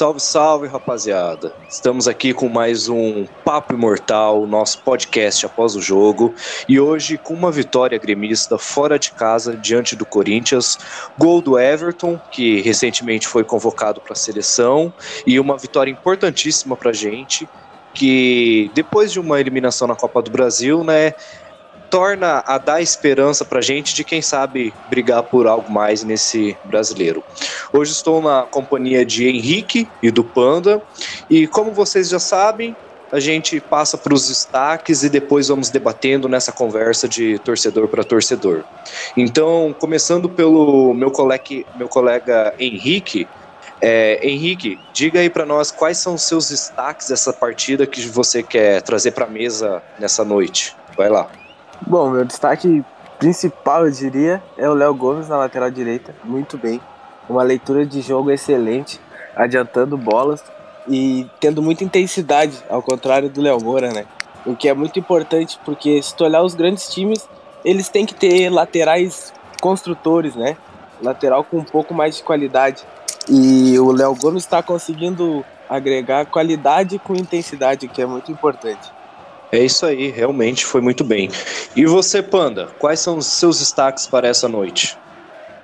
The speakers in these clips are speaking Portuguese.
Salve, salve, rapaziada. Estamos aqui com mais um Papo Imortal, nosso podcast após o jogo, e hoje com uma vitória gremista fora de casa diante do Corinthians, gol do Everton, que recentemente foi convocado para a seleção, e uma vitória importantíssima para a gente, que depois de uma eliminação na Copa do Brasil, né, torna a dar esperança para gente de quem sabe brigar por algo mais nesse brasileiro. Hoje estou na companhia de Henrique e do Panda, e como vocês já sabem, a gente passa para os destaques e depois vamos debatendo nessa conversa de torcedor para torcedor. Então, começando pelo meu colega, meu colega Henrique. É, Henrique, diga aí para nós quais são os seus destaques dessa partida que você quer trazer para a mesa nessa noite. Vai lá. Bom, meu destaque principal, eu diria, é o Léo Gomes na lateral direita, muito bem. Uma leitura de jogo excelente, adiantando bolas e tendo muita intensidade, ao contrário do Léo Moura, né? O que é muito importante, porque se tu olhar os grandes times, eles têm que ter laterais construtores, né? Lateral com um pouco mais de qualidade. E o Léo Gomes está conseguindo agregar qualidade com intensidade, o que é muito importante. É isso aí, realmente foi muito bem. E você, Panda, quais são os seus destaques para essa noite?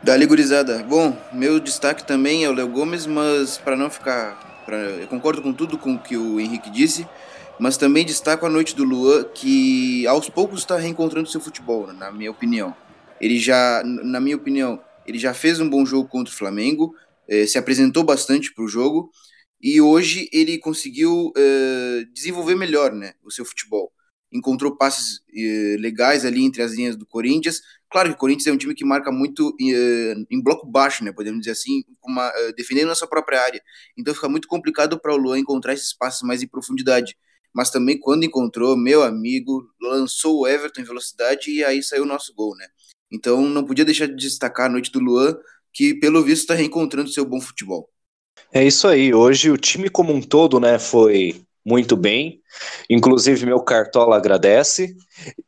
Dali, gurizada. Bom, meu destaque também é o Léo Gomes, mas para não ficar. Pra, eu concordo com tudo com o que o Henrique disse, mas também destaco a noite do Luan, que aos poucos está reencontrando seu futebol, na minha opinião. Ele já, na minha opinião, ele já fez um bom jogo contra o Flamengo, eh, se apresentou bastante para o jogo, e hoje ele conseguiu uh, desenvolver melhor né, o seu futebol. Encontrou passes uh, legais ali entre as linhas do Corinthians. Claro que o Corinthians é um time que marca muito uh, em bloco baixo, né, podemos dizer assim, uma, defendendo a sua própria área. Então fica muito complicado para o Luan encontrar esses passes mais em profundidade. Mas também quando encontrou, meu amigo, lançou o Everton em velocidade e aí saiu o nosso gol, né? Então não podia deixar de destacar a noite do Luan, que pelo visto está reencontrando seu bom futebol. É isso aí. Hoje o time como um todo, né, foi muito bem. Inclusive meu cartola agradece.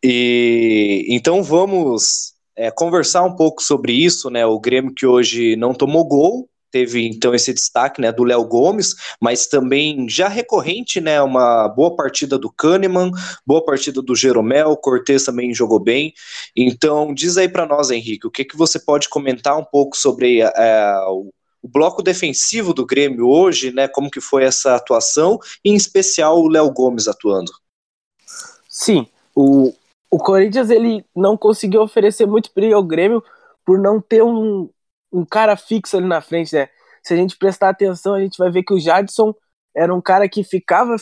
E então vamos é, conversar um pouco sobre isso, né? O Grêmio que hoje não tomou gol, teve então esse destaque né, do Léo Gomes, mas também já recorrente, né, uma boa partida do Kahneman, boa partida do Jeromel, Cortez também jogou bem. Então diz aí para nós, Henrique, o que, que você pode comentar um pouco sobre é, o o bloco defensivo do Grêmio hoje, né? Como que foi essa atuação, e em especial o Léo Gomes atuando. Sim, o, o Corinthians ele não conseguiu oferecer muito perigo ao Grêmio por não ter um, um cara fixo ali na frente, né? Se a gente prestar atenção, a gente vai ver que o Jadson era um cara que ficava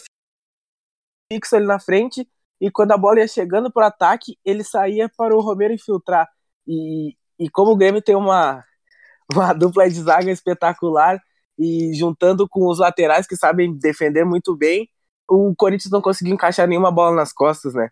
fixo ali na frente e quando a bola ia chegando para o ataque, ele saía para o Romero infiltrar. E, e como o Grêmio tem uma uma dupla de zaga espetacular e juntando com os laterais que sabem defender muito bem, o Corinthians não conseguiu encaixar nenhuma bola nas costas, né?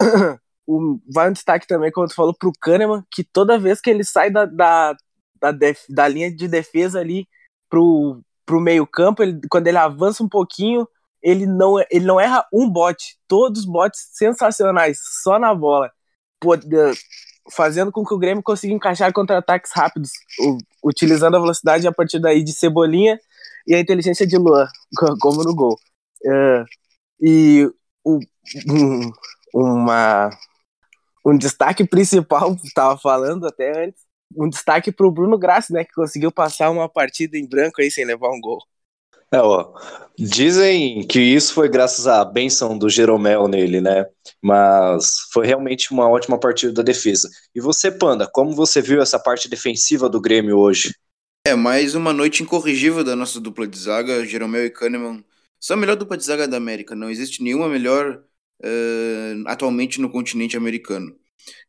o, vai um destaque também, como tu falou, pro Kahneman, que toda vez que ele sai da, da, da, def, da linha de defesa ali pro, pro meio campo, ele, quando ele avança um pouquinho, ele não, ele não erra um bote, todos botes sensacionais, só na bola. Pô, fazendo com que o Grêmio consiga encaixar contra-ataques rápidos, utilizando a velocidade a partir daí de Cebolinha e a inteligência de Luan, como no gol. Uh, e o, um, uma, um destaque principal, estava falando até antes, um destaque para o Bruno Grassi, né, que conseguiu passar uma partida em branco aí sem levar um gol. É, ó, dizem que isso foi graças à benção do Jeromel nele, né? Mas foi realmente uma ótima partida da defesa. E você, Panda, como você viu essa parte defensiva do Grêmio hoje? É, mais uma noite incorrigível da nossa dupla de zaga. Jeromel e Kahneman são a melhor dupla de zaga da América. Não existe nenhuma melhor uh, atualmente no continente americano.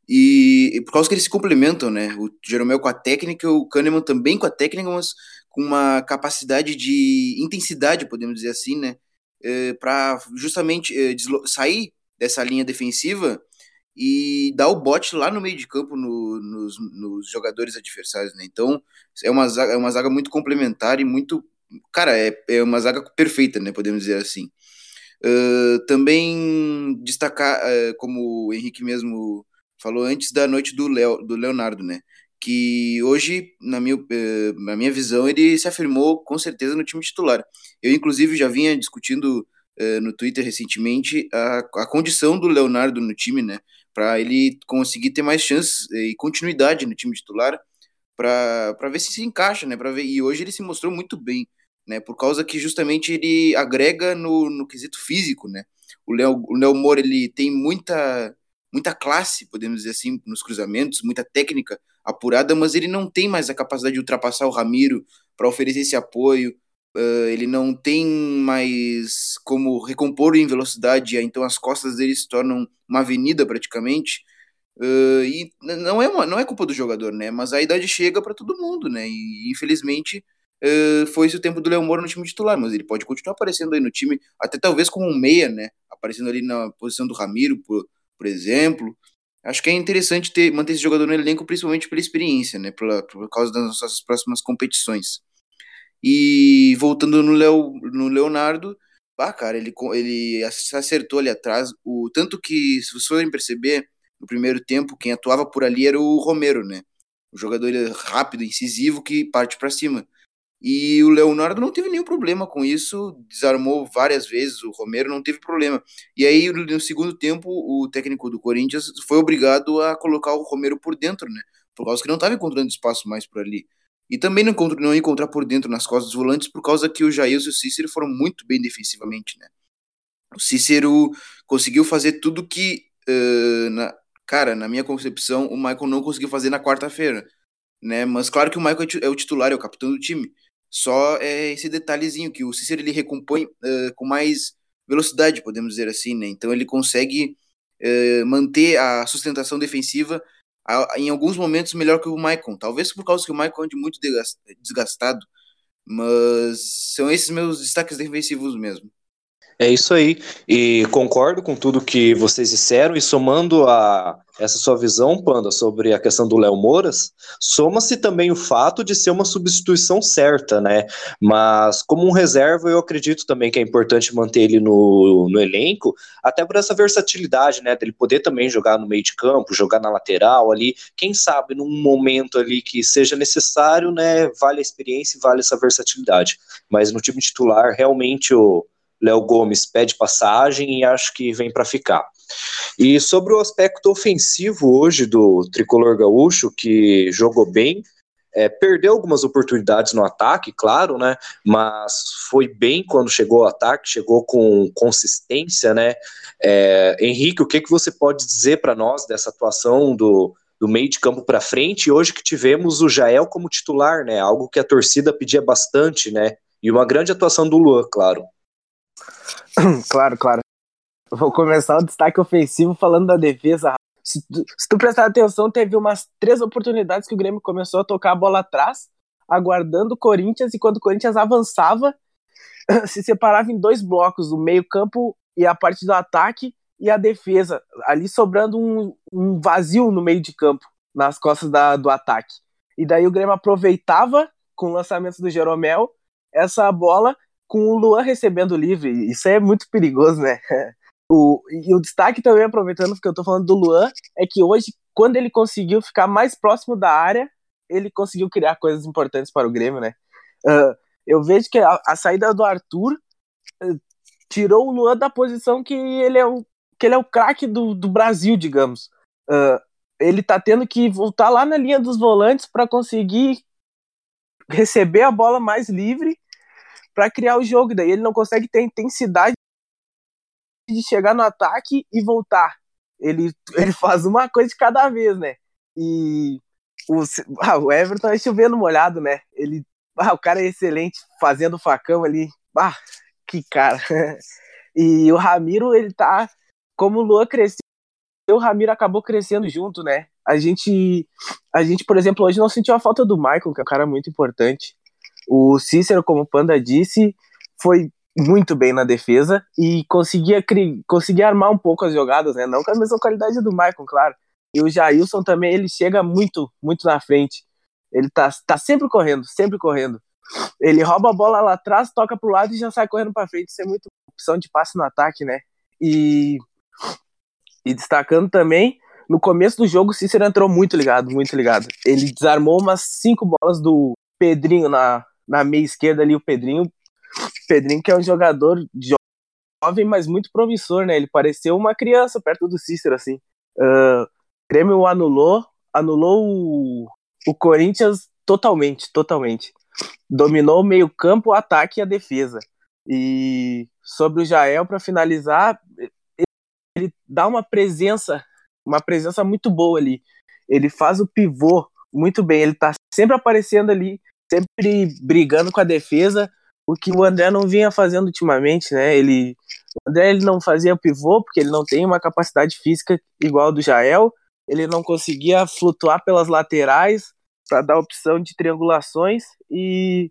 E, e, por causa que eles se complementam, né? O Jeromel com a técnica, o Kahneman também com a técnica, mas com uma capacidade de intensidade, podemos dizer assim, né? É, para justamente é, sair dessa linha defensiva e dar o bote lá no meio de campo no, nos, nos, jogadores adversários, né? Então é uma zaga, é uma zaga muito complementar e muito, cara, é, é uma zaga perfeita, né? Podemos dizer assim. Uh, também destacar, uh, como o Henrique mesmo falou antes da noite do, Leo, do Leonardo, né? Que hoje, na minha, eh, na minha visão, ele se afirmou com certeza no time titular. Eu, inclusive, já vinha discutindo uh, no Twitter recentemente a, a condição do Leonardo no time, né? Para ele conseguir ter mais chances e continuidade no time titular, para ver se se encaixa, né? Ver e hoje ele se mostrou muito bem, né? Por causa que justamente ele agrega no, no quesito físico, né? O Léo o Léo Moura ele tem muita muita classe, podemos dizer assim, nos cruzamentos, muita técnica apurada, mas ele não tem mais a capacidade de ultrapassar o Ramiro para oferecer esse apoio. Uh, ele não tem mais como recompor em velocidade, então as costas dele se tornam uma avenida praticamente. Uh, e não é, uma, não é culpa do jogador, né? Mas a idade chega para todo mundo, né? E infelizmente uh, foi esse o tempo do Léo Moura no time titular, mas ele pode continuar aparecendo aí no time, até talvez como um meia, né? Aparecendo ali na posição do Ramiro, por, por exemplo. Acho que é interessante ter, manter esse jogador no elenco, principalmente pela experiência, né? Por, por causa das nossas próximas competições. E voltando no, Leo, no Leonardo, ah, cara, ele, ele acertou ali atrás. O, tanto que, se vocês forem perceber, no primeiro tempo, quem atuava por ali era o Romero, né? O jogador rápido, incisivo, que parte para cima. E o Leonardo não teve nenhum problema com isso, desarmou várias vezes, o Romero não teve problema. E aí, no segundo tempo, o técnico do Corinthians foi obrigado a colocar o Romero por dentro, né? Por causa que não estava encontrando espaço mais por ali. E também não, encontrou, não encontrar por dentro nas costas dos volantes, por causa que o Jair e o Cícero foram muito bem defensivamente, né? O Cícero conseguiu fazer tudo que, uh, na, cara, na minha concepção, o Michael não conseguiu fazer na quarta-feira, né? Mas claro que o Michael é o titular, é o capitão do time. Só é esse detalhezinho que o Cícero ele recompõe uh, com mais velocidade, podemos dizer assim, né? Então ele consegue uh, manter a sustentação defensiva a, em alguns momentos melhor que o Maicon. Talvez por causa que o Maicon ande muito desgastado, mas são esses meus destaques defensivos mesmo. É isso aí. E concordo com tudo que vocês disseram, e somando a essa sua visão, Panda, sobre a questão do Léo Moras, soma-se também o fato de ser uma substituição certa, né? Mas como um reserva, eu acredito também que é importante manter ele no, no elenco, até por essa versatilidade, né? Dele poder também jogar no meio de campo, jogar na lateral ali, quem sabe num momento ali que seja necessário, né? Vale a experiência e vale essa versatilidade. Mas no time titular, realmente o Léo Gomes pede passagem e acho que vem para ficar. E sobre o aspecto ofensivo hoje do tricolor gaúcho, que jogou bem, é, perdeu algumas oportunidades no ataque, claro, né? Mas foi bem quando chegou ao ataque, chegou com consistência, né? É, Henrique, o que, que você pode dizer para nós dessa atuação do, do meio de campo para frente? Hoje que tivemos o Jael como titular, né? Algo que a torcida pedia bastante, né? E uma grande atuação do Luan, claro. Claro, claro. Vou começar o destaque ofensivo falando da defesa. Se tu, se tu prestar atenção, teve umas três oportunidades que o Grêmio começou a tocar a bola atrás, aguardando o Corinthians, e quando o Corinthians avançava, se separava em dois blocos, o meio-campo e a parte do ataque e a defesa, ali sobrando um, um vazio no meio de campo, nas costas da, do ataque. E daí o Grêmio aproveitava, com o lançamento do Jeromel, essa bola com o Luan recebendo livre. Isso é muito perigoso, né? O, e o destaque também, aproveitando que eu tô falando do Luan, é que hoje, quando ele conseguiu ficar mais próximo da área, ele conseguiu criar coisas importantes para o Grêmio, né? Uh, eu vejo que a, a saída do Arthur uh, tirou o Luan da posição que ele é o, que ele é o craque do, do Brasil, digamos. Uh, ele tá tendo que voltar lá na linha dos volantes para conseguir receber a bola mais livre para criar o jogo. Daí ele não consegue ter intensidade de chegar no ataque e voltar. Ele, ele faz uma coisa de cada vez, né? E o, ah, o Everton é chovendo molhado, né? Ele, ah, o cara é excelente fazendo facão ali. Ah, que cara. E o Ramiro, ele tá. Como o Luan cresceu, o Ramiro acabou crescendo junto, né? A gente, a gente, por exemplo, hoje não sentiu a falta do Michael, que é um cara muito importante. O Cícero, como o Panda disse, foi muito bem na defesa e conseguia, conseguia armar um pouco as jogadas, né? Não com a mesma qualidade do Maicon, claro. E o Jailson também, ele chega muito, muito na frente. Ele tá, tá sempre correndo, sempre correndo. Ele rouba a bola lá atrás, toca pro lado e já sai correndo para frente. Isso é muito opção de passe no ataque, né? E, e destacando também no começo do jogo o Cícero entrou muito ligado, muito ligado. Ele desarmou umas cinco bolas do Pedrinho na, na meia esquerda ali, o Pedrinho. Pedrinho que é um jogador jovem, mas muito promissor, né? Ele pareceu uma criança perto do Cícero, assim. Uh, Grêmio anulou, anulou o, o Corinthians totalmente, totalmente. Dominou o meio campo, o ataque e a defesa. E sobre o Jael, para finalizar, ele dá uma presença, uma presença muito boa ali. Ele faz o pivô muito bem, ele tá sempre aparecendo ali, sempre brigando com a defesa, o que o André não vinha fazendo ultimamente, né? Ele, o André ele não fazia pivô porque ele não tem uma capacidade física igual a do Jael, ele não conseguia flutuar pelas laterais para dar opção de triangulações e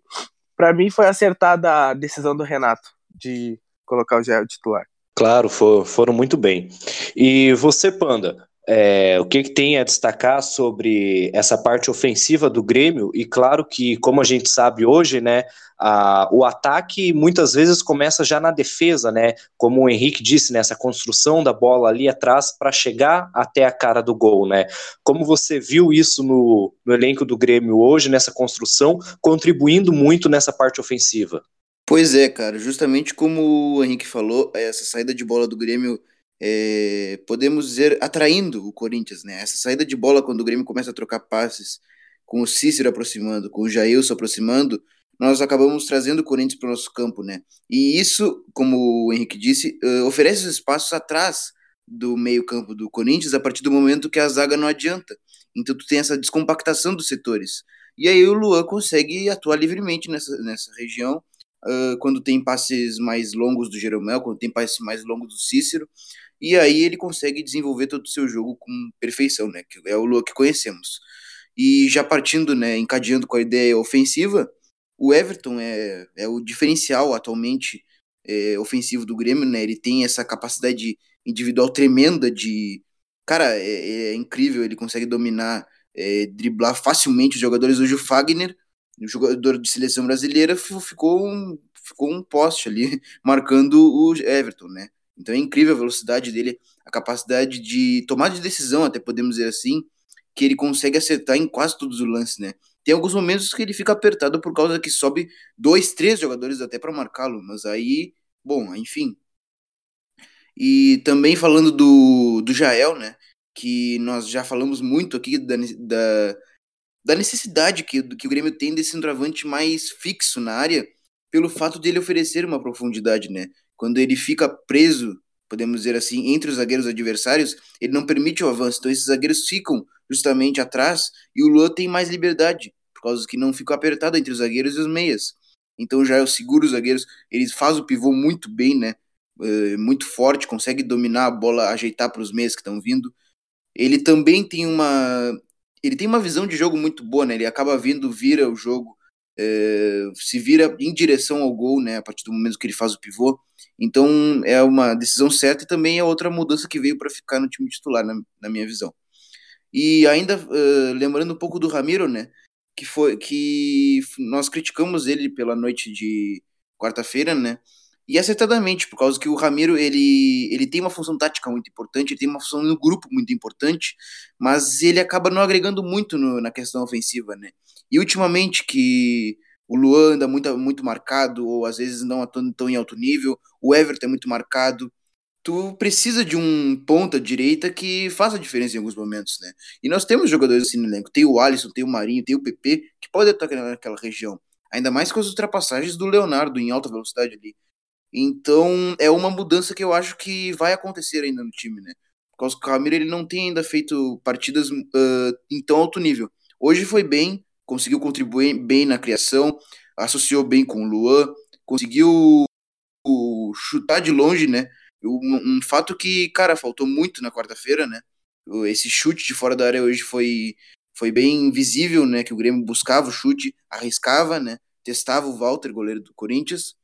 para mim foi acertada a decisão do Renato de colocar o Jael titular. Claro, for, foram muito bem. E você, Panda, é, o que, que, tem a destacar sobre essa parte ofensiva do Grêmio? E claro que, como a gente sabe hoje, né, a, o ataque muitas vezes começa já na defesa, né? Como o Henrique disse, nessa né, construção da bola ali atrás para chegar até a cara do gol, né? Como você viu isso no, no elenco do Grêmio hoje, nessa construção, contribuindo muito nessa parte ofensiva? Pois é, cara, justamente como o Henrique falou, essa saída de bola do Grêmio é, podemos dizer, atraindo o Corinthians, né? Essa saída de bola quando o Grêmio começa a trocar passes, com o Cícero aproximando, com o Jailson aproximando, nós acabamos trazendo o Corinthians para o nosso campo, né? E isso, como o Henrique disse, uh, oferece os espaços atrás do meio-campo do Corinthians a partir do momento que a zaga não adianta. Então tu tem essa descompactação dos setores. E aí o Luan consegue atuar livremente nessa, nessa região, uh, quando tem passes mais longos do Jeromel, quando tem passes mais longos do Cícero e aí ele consegue desenvolver todo o seu jogo com perfeição, né? Que é o Lua que conhecemos. E já partindo, né, encadeando com a ideia ofensiva, o Everton é, é o diferencial atualmente é, ofensivo do Grêmio, né? Ele tem essa capacidade individual tremenda de. Cara, é, é incrível, ele consegue dominar, é, driblar facilmente os jogadores. Hoje o Fagner, o jogador de seleção brasileira, ficou um, ficou um poste ali, marcando o Everton, né? Então é incrível a velocidade dele, a capacidade de tomar de decisão, até podemos dizer assim, que ele consegue acertar em quase todos os lances, né? Tem alguns momentos que ele fica apertado por causa que sobe dois, três jogadores até para marcá-lo, mas aí, bom, enfim. E também falando do, do Jael, né? Que nós já falamos muito aqui da, da, da necessidade que, que o Grêmio tem desse centroavante mais fixo na área, pelo fato de ele oferecer uma profundidade, né? Quando ele fica preso, podemos dizer assim, entre os zagueiros adversários, ele não permite o avanço. Então esses zagueiros ficam justamente atrás e o Luan tem mais liberdade, por causa que não fica apertado entre os zagueiros e os meias. Então já é o seguro os zagueiros, ele faz o pivô muito bem, né? Uh, muito forte, consegue dominar a bola, ajeitar para os meias que estão vindo. Ele também tem uma ele tem uma visão de jogo muito boa, né? Ele acaba vindo, vira o jogo, uh, se vira em direção ao gol, né? A partir do momento que ele faz o pivô. Então é uma decisão certa e também é outra mudança que veio para ficar no time titular, na, na minha visão. E ainda uh, lembrando um pouco do Ramiro, né? Que foi que nós criticamos ele pela noite de quarta-feira, né? E acertadamente, por causa que o Ramiro ele, ele tem uma função tática muito importante, ele tem uma função no grupo muito importante, mas ele acaba não agregando muito no, na questão ofensiva, né? E ultimamente que o Luan anda muito, muito marcado, ou às vezes não tão, tão em alto nível, o Everton é muito marcado. Tu precisa de um ponta direita que faça diferença em alguns momentos, né? E nós temos jogadores assim no elenco. Tem o Alisson, tem o Marinho, tem o PP, que pode atacar naquela região. Ainda mais com as ultrapassagens do Leonardo em alta velocidade ali. Então, é uma mudança que eu acho que vai acontecer ainda no time, né? Por causa que o Ramiro ele não tem ainda feito partidas uh, em tão alto nível. Hoje foi bem, conseguiu contribuir bem na criação, associou bem com o Luan, conseguiu chutar de longe, né? Um, um fato que, cara, faltou muito na quarta-feira, né? Esse chute de fora da área hoje foi, foi bem visível, né? Que o Grêmio buscava o chute, arriscava, né? Testava o Walter, goleiro do Corinthians.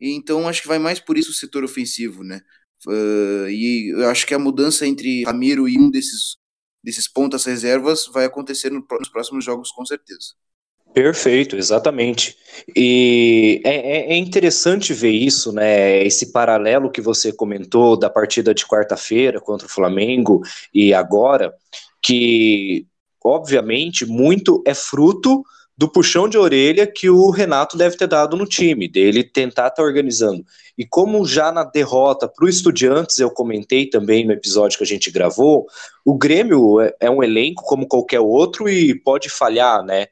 Então acho que vai mais por isso o setor ofensivo, né? Uh, e eu acho que a mudança entre Ramiro e um desses desses pontas reservas vai acontecer no, nos próximos jogos com certeza. Perfeito, exatamente. E é, é, é, interessante ver isso, né? Esse paralelo que você comentou da partida de quarta-feira contra o Flamengo e agora, que obviamente muito é fruto do puxão de orelha que o Renato deve ter dado no time, dele tentar estar tá organizando. E como já na derrota para o Estudiantes, eu comentei também no episódio que a gente gravou, o Grêmio é, é um elenco como qualquer outro e pode falhar, né?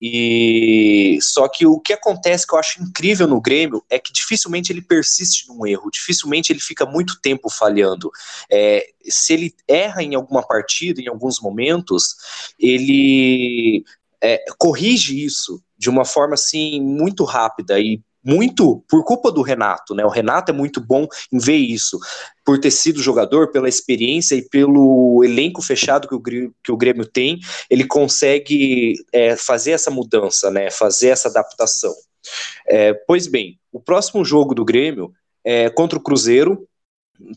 E só que o que acontece que eu acho incrível no Grêmio é que dificilmente ele persiste num erro, dificilmente ele fica muito tempo falhando. É, se ele erra em alguma partida, em alguns momentos, ele é, corrige isso de uma forma assim muito rápida e muito por culpa do Renato, né? O Renato é muito bom em ver isso, por ter sido jogador, pela experiência e pelo elenco fechado que o, que o Grêmio tem, ele consegue é, fazer essa mudança, né? Fazer essa adaptação. É, pois bem, o próximo jogo do Grêmio é contra o Cruzeiro,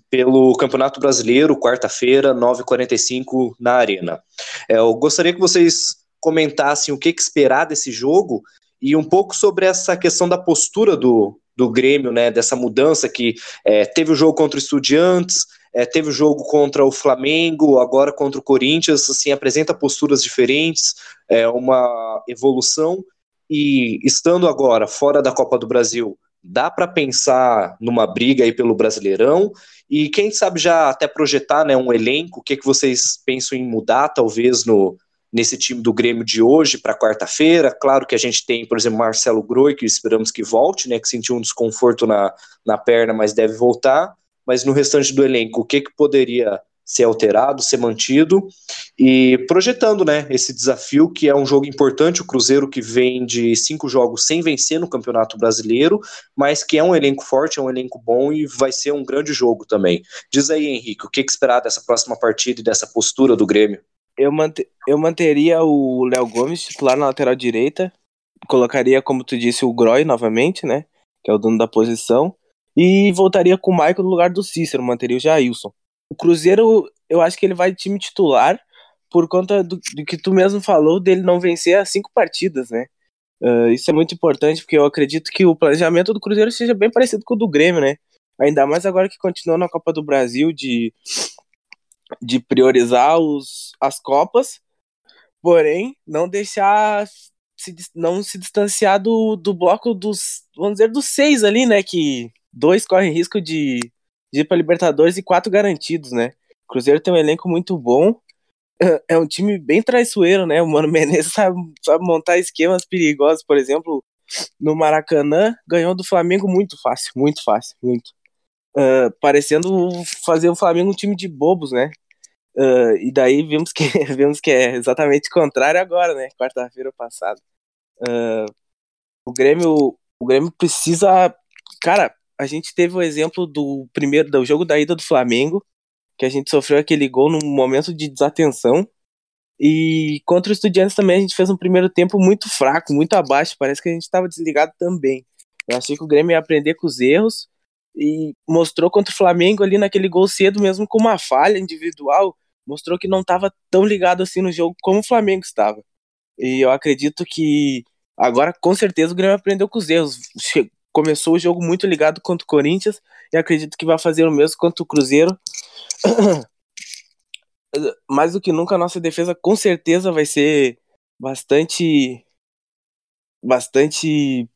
pelo Campeonato Brasileiro, quarta-feira, 9h45 na Arena. É, eu gostaria que vocês comentassem o que, que esperar desse jogo e um pouco sobre essa questão da postura do, do Grêmio, né, dessa mudança que é, teve o jogo contra o Estudiantes, é, teve o jogo contra o Flamengo, agora contra o Corinthians, assim, apresenta posturas diferentes, é uma evolução, e estando agora fora da Copa do Brasil, dá para pensar numa briga aí pelo Brasileirão, e quem sabe já até projetar né, um elenco, o que, que vocês pensam em mudar, talvez, no, nesse time do Grêmio de hoje para quarta-feira. Claro que a gente tem, por exemplo, Marcelo Groi, que esperamos que volte, né, que sentiu um desconforto na, na perna, mas deve voltar. Mas no restante do elenco, o que, que poderia ser alterado, ser mantido e projetando, né, esse desafio que é um jogo importante, o Cruzeiro que vem de cinco jogos sem vencer no Campeonato Brasileiro, mas que é um elenco forte, é um elenco bom e vai ser um grande jogo também. Diz aí, Henrique, o que, que esperar dessa próxima partida e dessa postura do Grêmio? Eu, mant eu manteria o Léo Gomes titular na lateral direita. Colocaria, como tu disse, o Groy novamente, né? Que é o dono da posição. E voltaria com o Michael no lugar do Cícero, manteria o Jailson. O Cruzeiro, eu acho que ele vai de time titular por conta do, do que tu mesmo falou dele não vencer as cinco partidas, né? Uh, isso é muito importante, porque eu acredito que o planejamento do Cruzeiro seja bem parecido com o do Grêmio, né? Ainda mais agora que continua na Copa do Brasil de de priorizar os, as Copas, porém não deixar se, não se distanciar do, do bloco dos, vamos dizer, dos seis ali, né? Que dois correm risco de, de ir para Libertadores e quatro garantidos, né? Cruzeiro tem um elenco muito bom, é um time bem traiçoeiro, né? O Mano Menezes sabe, sabe montar esquemas perigosos, por exemplo, no Maracanã, ganhou do Flamengo muito fácil, muito fácil, muito uh, parecendo fazer o Flamengo um time de bobos, né? Uh, e daí vimos que, vimos que é exatamente o contrário agora, né? Quarta-feira passada. Uh, o Grêmio, o Grêmio precisa, cara, a gente teve o exemplo do primeiro do jogo da ida do Flamengo, que a gente sofreu aquele gol num momento de desatenção. E contra o Estudiantes também a gente fez um primeiro tempo muito fraco, muito abaixo. Parece que a gente estava desligado também. Eu achei que o Grêmio ia aprender com os erros e mostrou contra o Flamengo ali naquele gol cedo, mesmo com uma falha individual, mostrou que não estava tão ligado assim no jogo como o Flamengo estava. E eu acredito que agora, com certeza, o Grêmio aprendeu com os erros. Começou o jogo muito ligado contra o Corinthians e acredito que vai fazer o mesmo contra o Cruzeiro. Mais do que nunca, a nossa defesa com certeza vai ser bastante. bastante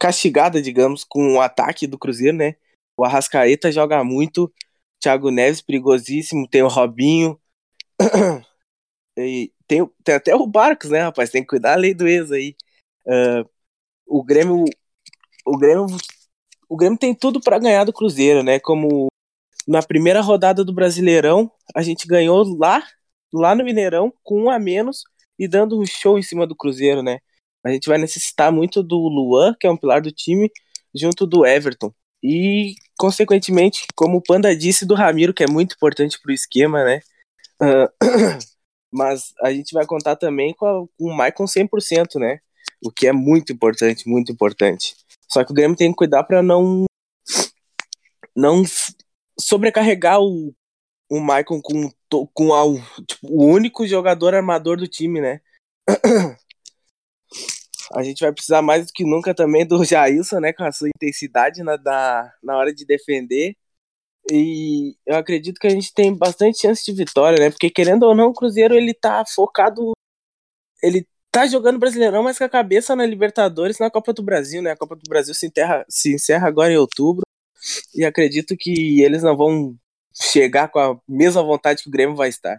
castigada, digamos, com o ataque do Cruzeiro, né? O Arrascaeta joga muito, Thiago Neves perigosíssimo, tem o Robinho, e tem, tem até o Barcos, né, rapaz? Tem que cuidar da lei do ex aí. Uh, o Grêmio, o Grêmio, o Grêmio tem tudo para ganhar do Cruzeiro, né? Como na primeira rodada do Brasileirão, a gente ganhou lá, lá no Mineirão, com um a menos e dando um show em cima do Cruzeiro, né? A gente vai necessitar muito do Luan, que é um pilar do time, junto do Everton. E, consequentemente, como o Panda disse, do Ramiro, que é muito importante para o esquema, né? Uh, mas a gente vai contar também com, a, com o Maicon 100%, né? O que é muito importante, muito importante. Só que o Grêmio tem que cuidar para não não sobrecarregar o, o Maicon com, com a, tipo, o único jogador armador do time, né? a gente vai precisar mais do que nunca também do Jailson, né, com a sua intensidade na, na, na hora de defender. E eu acredito que a gente tem bastante chance de vitória, né? Porque querendo ou não, o Cruzeiro ele tá focado. Ele tá jogando Brasileirão, mas com a cabeça na Libertadores na Copa do Brasil, né? A Copa do Brasil se, enterra, se encerra agora em outubro. E acredito que eles não vão chegar com a mesma vontade que o Grêmio vai estar.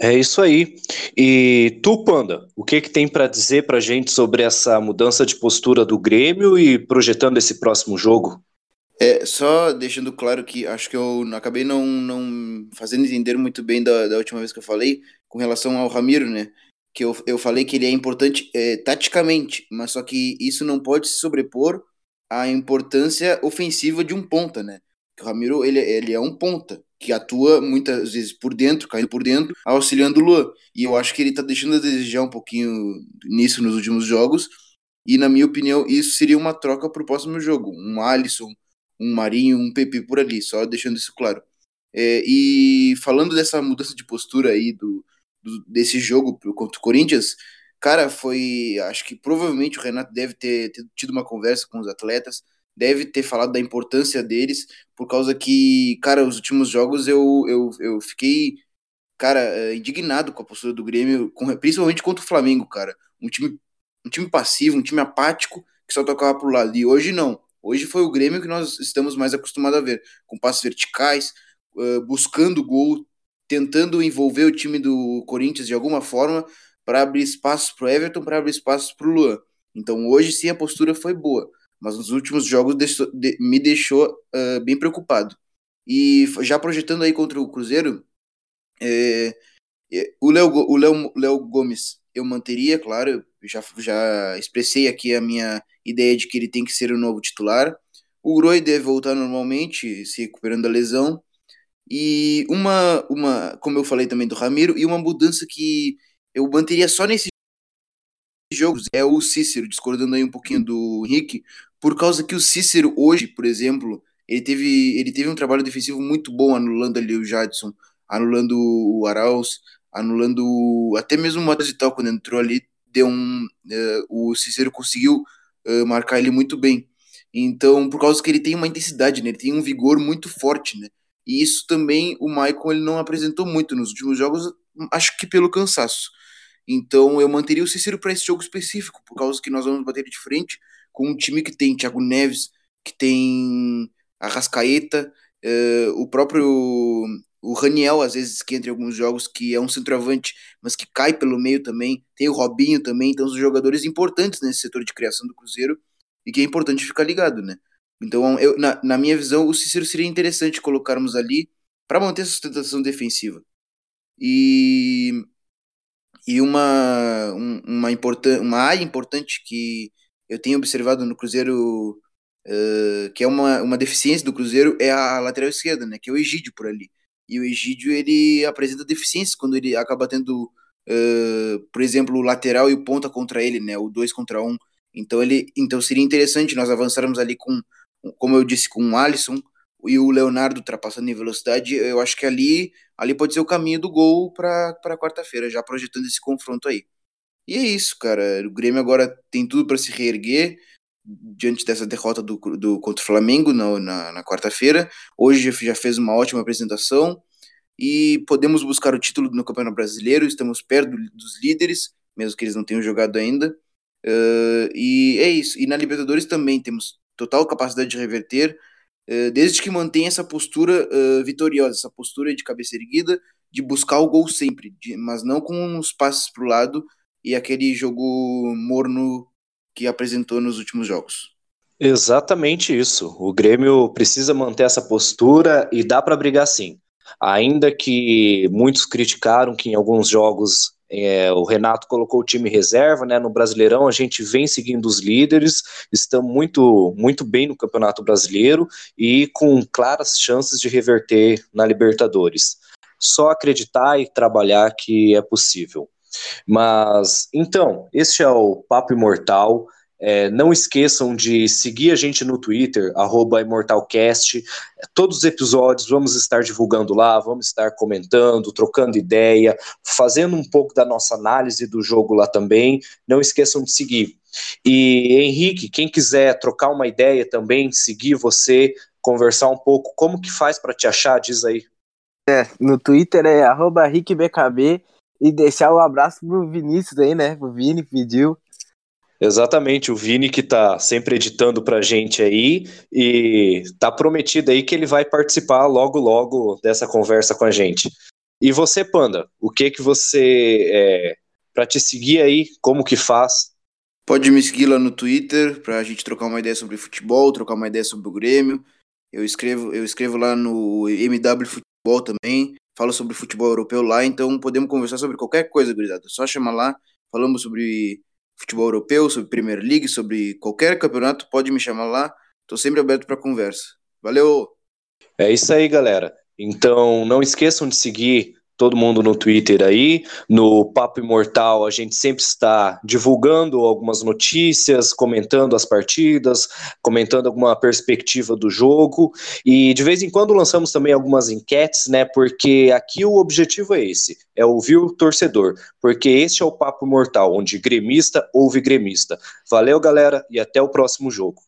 É isso aí. E tu, Panda, o que, que tem para dizer para gente sobre essa mudança de postura do Grêmio e projetando esse próximo jogo? É, só deixando claro que acho que eu acabei não, não fazendo entender muito bem da, da última vez que eu falei com relação ao Ramiro, né? Que eu, eu falei que ele é importante é, taticamente, mas só que isso não pode se sobrepor à importância ofensiva de um ponta, né? O Ramiro ele, ele é um ponta que atua muitas vezes por dentro, caindo por dentro, auxiliando o Luan. E eu acho que ele tá deixando a desejar um pouquinho nisso nos últimos jogos. E na minha opinião, isso seria uma troca pro próximo jogo. Um Alisson, um Marinho, um PP por ali, só deixando isso claro. É, e falando dessa mudança de postura aí do, do, desse jogo contra o Corinthians, cara, foi. Acho que provavelmente o Renato deve ter, ter, tido uma conversa com os atletas, deve ter falado da importância deles, por causa que, cara, os últimos jogos eu, eu, eu fiquei, cara, é, indignado com a postura do Grêmio, com, principalmente contra o Flamengo, cara. Um time, um time passivo, um time apático que só tocava pro lado. E hoje não. Hoje foi o Grêmio que nós estamos mais acostumados a ver, com passos verticais, buscando gol, tentando envolver o time do Corinthians de alguma forma para abrir espaços para o Everton, para abrir espaços para o Luan. Então hoje sim a postura foi boa, mas nos últimos jogos de, me deixou uh, bem preocupado. E já projetando aí contra o Cruzeiro, é, é, o Léo Gomes eu manteria, claro, já, já expressei aqui a minha ideia de que ele tem que ser o novo titular. O Groi deve voltar normalmente, se recuperando da lesão. E uma, uma, como eu falei também do Ramiro, e uma mudança que eu manteria só nesses jogos é o Cícero, discordando aí um pouquinho do Henrique, por causa que o Cícero hoje, por exemplo, ele teve, ele teve um trabalho defensivo muito bom anulando ali o Jadson, anulando o Arauz, anulando até mesmo o Matheus e tal, quando entrou ali, deu um, uh, o Cícero conseguiu uh, marcar ele muito bem. Então, por causa que ele tem uma intensidade, né? Ele tem um vigor muito forte, né? E isso também o Michael ele não apresentou muito nos últimos jogos, acho que pelo cansaço. Então, eu manteria o Cícero para esse jogo específico, por causa que nós vamos bater de frente com um time que tem Thiago Neves, que tem a Rascaeta, uh, o próprio o Raniel, às vezes, que entra em alguns jogos, que é um centroavante, mas que cai pelo meio também. Tem o Robinho também, então são jogadores importantes nesse setor de criação do Cruzeiro e que é importante ficar ligado, né? Então, eu, na, na minha visão, o Cícero seria interessante colocarmos ali para manter a sustentação defensiva. E, e uma, um, uma, importan uma área importante que eu tenho observado no Cruzeiro, uh, que é uma, uma deficiência do Cruzeiro, é a lateral esquerda, né? Que é o Egídio por ali. E o Egídio, ele apresenta deficiências quando ele acaba tendo, uh, por exemplo, o lateral e o ponta contra ele, né? O dois contra um. Então, ele, então seria interessante nós avançarmos ali com, como eu disse, com o Alisson e o Leonardo ultrapassando em velocidade. Eu acho que ali, ali pode ser o caminho do gol para quarta-feira, já projetando esse confronto aí. E é isso, cara. O Grêmio agora tem tudo para se reerguer diante dessa derrota do, do contra o Flamengo na, na, na quarta-feira. Hoje já fez uma ótima apresentação e podemos buscar o título no Campeonato Brasileiro. Estamos perto dos líderes, mesmo que eles não tenham jogado ainda. Uh, e é isso. E na Libertadores também temos total capacidade de reverter, uh, desde que mantenha essa postura uh, vitoriosa, essa postura de cabeça erguida, de buscar o gol sempre, de, mas não com os passes para o lado e aquele jogo morno que apresentou nos últimos jogos. Exatamente isso. O Grêmio precisa manter essa postura e dá para brigar sim. Ainda que muitos criticaram que em alguns jogos é, o Renato colocou o time reserva, né? No Brasileirão a gente vem seguindo os líderes, estamos muito, muito bem no Campeonato Brasileiro e com claras chances de reverter na Libertadores. Só acreditar e trabalhar que é possível. Mas então, este é o Papo Imortal. É, não esqueçam de seguir a gente no Twitter, ImortalCast. Todos os episódios vamos estar divulgando lá, vamos estar comentando, trocando ideia, fazendo um pouco da nossa análise do jogo lá também. Não esqueçam de seguir. E Henrique, quem quiser trocar uma ideia também, seguir você, conversar um pouco, como que faz para te achar? Diz aí. É, no Twitter é RickBKB e deixar o um abraço pro Vinícius aí, né? O Vini pediu. Exatamente, o Vini que tá sempre editando pra gente aí e tá prometido aí que ele vai participar logo logo dessa conversa com a gente. E você, Panda, o que que você é, para te seguir aí, como que faz? Pode me seguir lá no Twitter pra gente trocar uma ideia sobre futebol, trocar uma ideia sobre o Grêmio. Eu escrevo, eu escrevo lá no MW Futebol também, falo sobre futebol europeu lá, então podemos conversar sobre qualquer coisa, gurizada. Só chamar lá, falamos sobre futebol europeu, sobre Premier League, sobre qualquer campeonato, pode me chamar lá. Estou sempre aberto para conversa. Valeu! É isso aí, galera. Então, não esqueçam de seguir todo mundo no Twitter aí. No Papo Imortal, a gente sempre está divulgando algumas notícias, comentando as partidas, comentando alguma perspectiva do jogo. E de vez em quando lançamos também algumas enquetes, né? Porque aqui o objetivo é esse: é ouvir o torcedor. Porque este é o Papo Imortal, onde gremista ouve gremista. Valeu, galera, e até o próximo jogo.